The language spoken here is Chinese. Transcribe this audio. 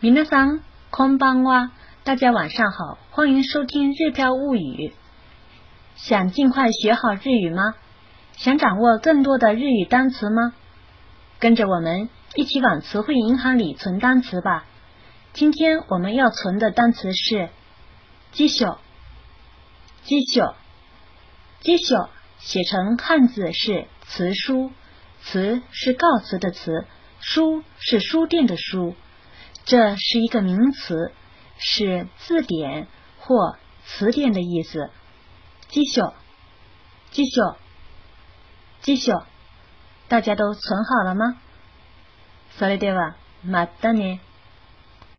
皆さん、こんばんは。大家晚上好，欢迎收听《日飘物语》。想尽快学好日语吗？想掌握更多的日语单词吗？跟着我们一起往词汇银行里存单词吧。今天我们要存的单词是“机秀”。机秀，机秀写成汉字是词书，词是告辞的词，书是书店的书。 这是一个名词，是字典或词典的意思。机秀，机秀，机秀，大家都存好了吗？それではまたね。